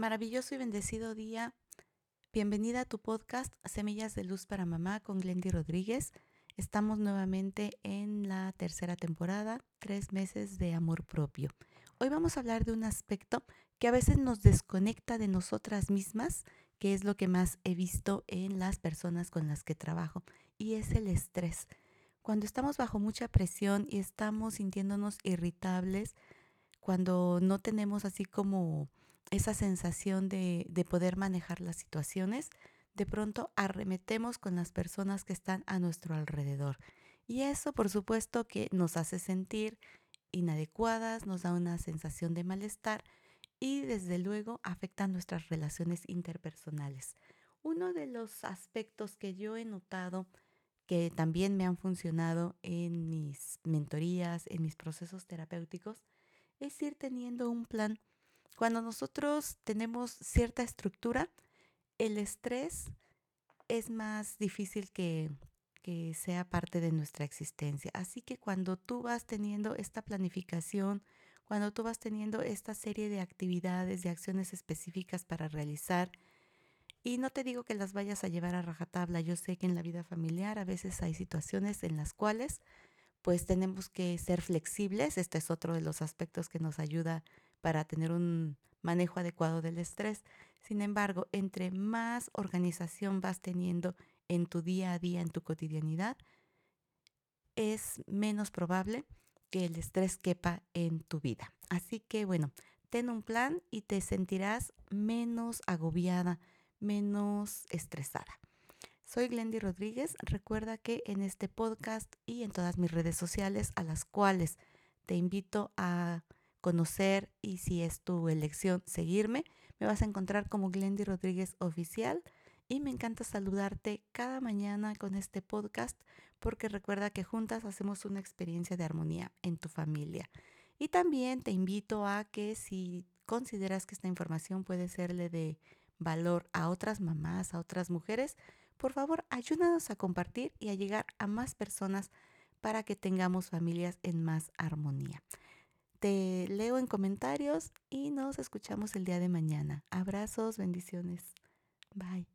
Maravilloso y bendecido día. Bienvenida a tu podcast Semillas de Luz para Mamá con Glendy Rodríguez. Estamos nuevamente en la tercera temporada, tres meses de amor propio. Hoy vamos a hablar de un aspecto que a veces nos desconecta de nosotras mismas, que es lo que más he visto en las personas con las que trabajo, y es el estrés. Cuando estamos bajo mucha presión y estamos sintiéndonos irritables, cuando no tenemos así como esa sensación de, de, poder manejar las situaciones, de pronto arremetemos con las personas que están a nuestro alrededor. Y eso, por supuesto, que nos hace sentir inadecuadas, nos da una sensación de malestar y desde luego afecta nuestras relaciones interpersonales. Uno de los aspectos que yo he notado que también me han funcionado en mis mentorías, en mis procesos terapéuticos, es ir teniendo un plan. Cuando nosotros tenemos cierta estructura, el estrés es más difícil que, que sea parte de nuestra existencia. Así que cuando tú vas teniendo esta planificación, cuando tú vas teniendo esta serie de actividades, de acciones específicas para realizar, y no te digo que las vayas a llevar a rajatabla, yo sé que en la vida familiar a veces hay situaciones en las cuales pues tenemos que ser flexibles. Este es otro de los aspectos que nos ayuda para tener un manejo adecuado del estrés. Sin embargo, entre más organización vas teniendo en tu día a día, en tu cotidianidad, es menos probable que el estrés quepa en tu vida. Así que bueno, ten un plan y te sentirás menos agobiada, menos estresada. Soy Glendy Rodríguez. Recuerda que en este podcast y en todas mis redes sociales a las cuales te invito a conocer y si es tu elección seguirme, me vas a encontrar como Glendy Rodríguez Oficial y me encanta saludarte cada mañana con este podcast porque recuerda que juntas hacemos una experiencia de armonía en tu familia. Y también te invito a que si consideras que esta información puede serle de valor a otras mamás, a otras mujeres, por favor, ayúdanos a compartir y a llegar a más personas para que tengamos familias en más armonía. Te leo en comentarios y nos escuchamos el día de mañana. Abrazos, bendiciones. Bye.